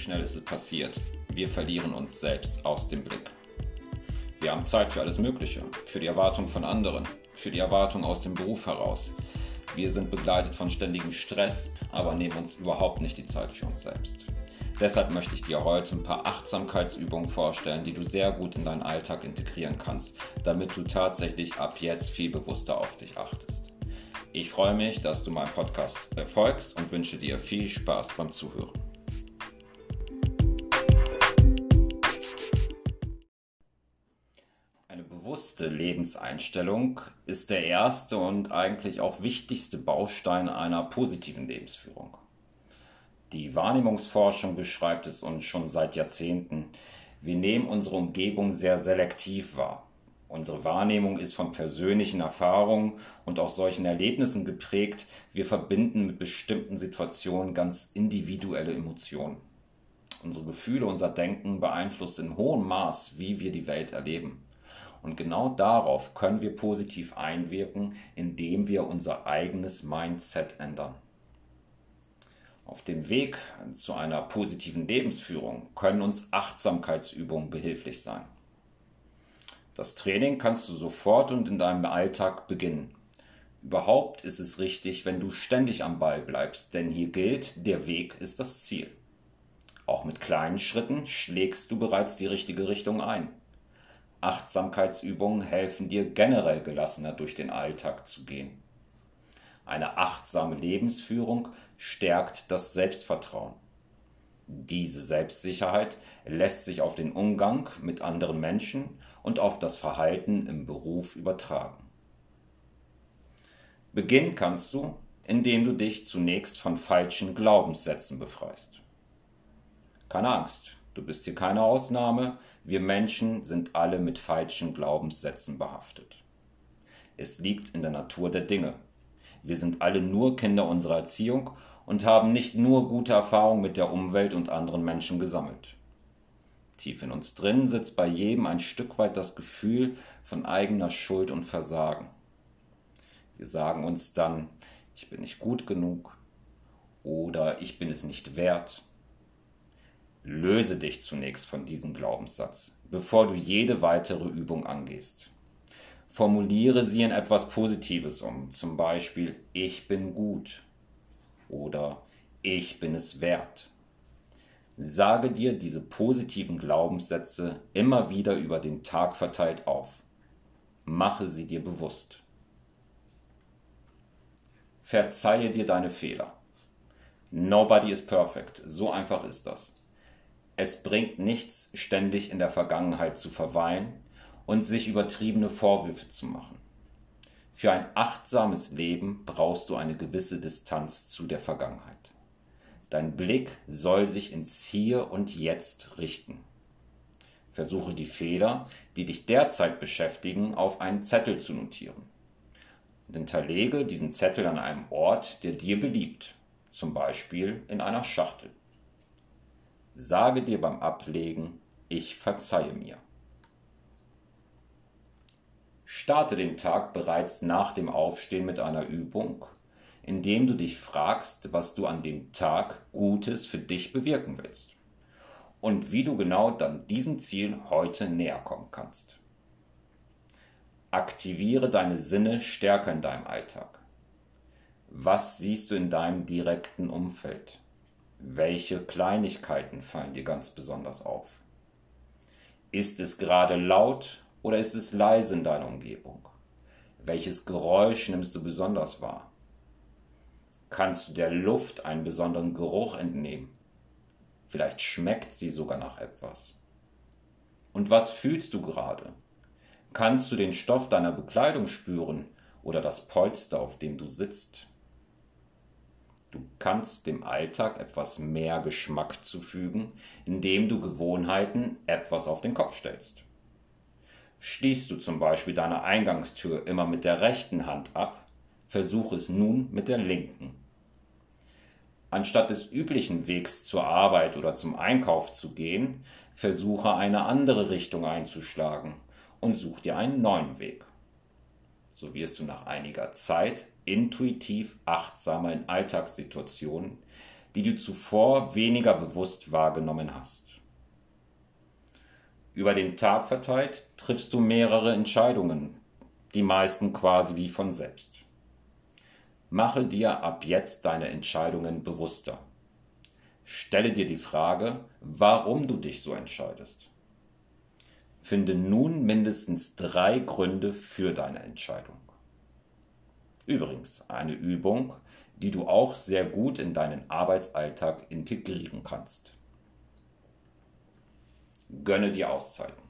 schnell ist es passiert. Wir verlieren uns selbst aus dem Blick. Wir haben Zeit für alles Mögliche, für die Erwartung von anderen, für die Erwartung aus dem Beruf heraus. Wir sind begleitet von ständigem Stress, aber nehmen uns überhaupt nicht die Zeit für uns selbst. Deshalb möchte ich dir heute ein paar Achtsamkeitsübungen vorstellen, die du sehr gut in deinen Alltag integrieren kannst, damit du tatsächlich ab jetzt viel bewusster auf dich achtest. Ich freue mich, dass du meinem Podcast folgst und wünsche dir viel Spaß beim Zuhören. Lebenseinstellung ist der erste und eigentlich auch wichtigste Baustein einer positiven Lebensführung. Die Wahrnehmungsforschung beschreibt es uns schon seit Jahrzehnten. Wir nehmen unsere Umgebung sehr selektiv wahr. Unsere Wahrnehmung ist von persönlichen Erfahrungen und auch solchen Erlebnissen geprägt. Wir verbinden mit bestimmten Situationen ganz individuelle Emotionen. Unsere Gefühle, unser Denken beeinflusst in hohem Maß, wie wir die Welt erleben. Und genau darauf können wir positiv einwirken, indem wir unser eigenes Mindset ändern. Auf dem Weg zu einer positiven Lebensführung können uns Achtsamkeitsübungen behilflich sein. Das Training kannst du sofort und in deinem Alltag beginnen. Überhaupt ist es richtig, wenn du ständig am Ball bleibst, denn hier gilt, der Weg ist das Ziel. Auch mit kleinen Schritten schlägst du bereits die richtige Richtung ein. Achtsamkeitsübungen helfen dir generell gelassener durch den Alltag zu gehen. Eine achtsame Lebensführung stärkt das Selbstvertrauen. Diese Selbstsicherheit lässt sich auf den Umgang mit anderen Menschen und auf das Verhalten im Beruf übertragen. Beginnen kannst du, indem du dich zunächst von falschen Glaubenssätzen befreist. Keine Angst, du bist hier keine Ausnahme, wir Menschen sind alle mit falschen Glaubenssätzen behaftet. Es liegt in der Natur der Dinge. Wir sind alle nur Kinder unserer Erziehung und haben nicht nur gute Erfahrungen mit der Umwelt und anderen Menschen gesammelt. Tief in uns drin sitzt bei jedem ein Stück weit das Gefühl von eigener Schuld und Versagen. Wir sagen uns dann, ich bin nicht gut genug oder ich bin es nicht wert. Löse dich zunächst von diesem Glaubenssatz, bevor du jede weitere Übung angehst. Formuliere sie in etwas Positives um, zum Beispiel ich bin gut oder ich bin es wert. Sage dir diese positiven Glaubenssätze immer wieder über den Tag verteilt auf. Mache sie dir bewusst. Verzeihe dir deine Fehler. Nobody is perfect. So einfach ist das. Es bringt nichts, ständig in der Vergangenheit zu verweilen und sich übertriebene Vorwürfe zu machen. Für ein achtsames Leben brauchst du eine gewisse Distanz zu der Vergangenheit. Dein Blick soll sich ins Hier und Jetzt richten. Versuche die Fehler, die dich derzeit beschäftigen, auf einen Zettel zu notieren. Und hinterlege diesen Zettel an einem Ort, der dir beliebt, zum Beispiel in einer Schachtel. Sage dir beim Ablegen, ich verzeihe mir. Starte den Tag bereits nach dem Aufstehen mit einer Übung, indem du dich fragst, was du an dem Tag Gutes für dich bewirken willst und wie du genau dann diesem Ziel heute näher kommen kannst. Aktiviere deine Sinne stärker in deinem Alltag. Was siehst du in deinem direkten Umfeld? Welche Kleinigkeiten fallen dir ganz besonders auf? Ist es gerade laut oder ist es leise in deiner Umgebung? Welches Geräusch nimmst du besonders wahr? kannst du der Luft einen besonderen Geruch entnehmen. Vielleicht schmeckt sie sogar nach etwas. Und was fühlst du gerade? Kannst du den Stoff deiner Bekleidung spüren oder das Polster, auf dem du sitzt? Du kannst dem Alltag etwas mehr Geschmack zufügen, indem du Gewohnheiten etwas auf den Kopf stellst. Schließt du zum Beispiel deine Eingangstür immer mit der rechten Hand ab, versuche es nun mit der linken. Anstatt des üblichen Wegs zur Arbeit oder zum Einkauf zu gehen, versuche eine andere Richtung einzuschlagen und such dir einen neuen Weg. So wirst du nach einiger Zeit intuitiv achtsamer in Alltagssituationen die du zuvor weniger bewusst wahrgenommen hast. Über den Tag verteilt triffst du mehrere Entscheidungen, die meisten quasi wie von selbst. Mache dir ab jetzt deine Entscheidungen bewusster. Stelle dir die Frage, warum du dich so entscheidest. Finde nun mindestens drei Gründe für deine Entscheidung. Übrigens eine Übung, die du auch sehr gut in deinen Arbeitsalltag integrieren kannst. Gönne dir Auszeiten.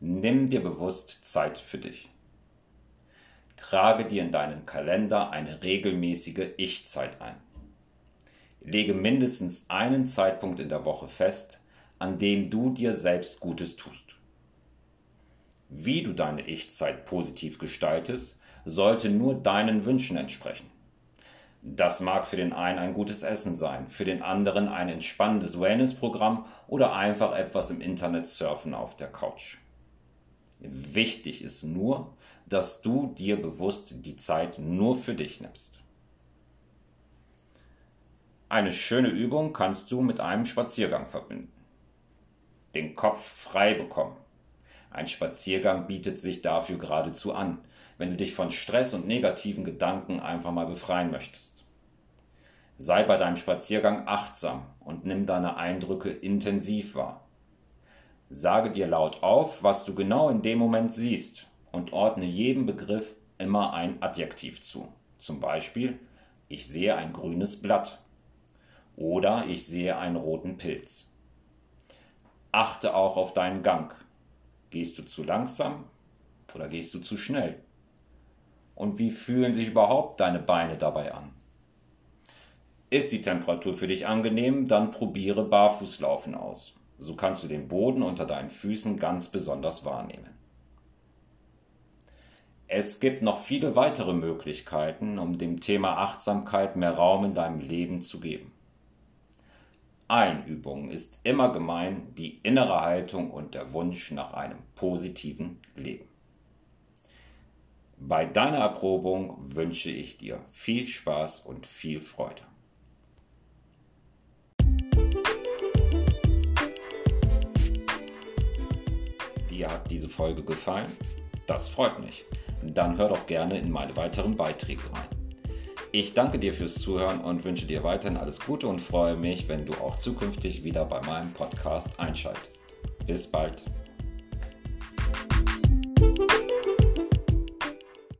Nimm dir bewusst Zeit für dich. Trage dir in deinen Kalender eine regelmäßige Ich-Zeit ein. Lege mindestens einen Zeitpunkt in der Woche fest, an dem du dir selbst Gutes tust. Wie du deine Ich-Zeit positiv gestaltest, sollte nur deinen Wünschen entsprechen. Das mag für den einen ein gutes Essen sein, für den anderen ein entspannendes Wellness-Programm oder einfach etwas im Internet surfen auf der Couch. Wichtig ist nur, dass du dir bewusst die Zeit nur für dich nimmst. Eine schöne Übung kannst du mit einem Spaziergang verbinden. Den Kopf frei bekommen. Ein Spaziergang bietet sich dafür geradezu an, wenn du dich von Stress und negativen Gedanken einfach mal befreien möchtest. Sei bei deinem Spaziergang achtsam und nimm deine Eindrücke intensiv wahr. Sage dir laut auf, was du genau in dem Moment siehst und ordne jedem Begriff immer ein Adjektiv zu. Zum Beispiel, ich sehe ein grünes Blatt oder ich sehe einen roten Pilz. Achte auch auf deinen Gang. Gehst du zu langsam oder gehst du zu schnell? Und wie fühlen sich überhaupt deine Beine dabei an? Ist die Temperatur für dich angenehm, dann probiere Barfußlaufen aus. So kannst du den Boden unter deinen Füßen ganz besonders wahrnehmen. Es gibt noch viele weitere Möglichkeiten, um dem Thema Achtsamkeit mehr Raum in deinem Leben zu geben allen Übungen ist immer gemein die innere Haltung und der Wunsch nach einem positiven Leben. Bei deiner Erprobung wünsche ich dir viel Spaß und viel Freude. Dir hat diese Folge gefallen? Das freut mich. Dann hör doch gerne in meine weiteren Beiträge rein. Ich danke dir fürs Zuhören und wünsche dir weiterhin alles Gute und freue mich, wenn du auch zukünftig wieder bei meinem Podcast einschaltest. Bis bald.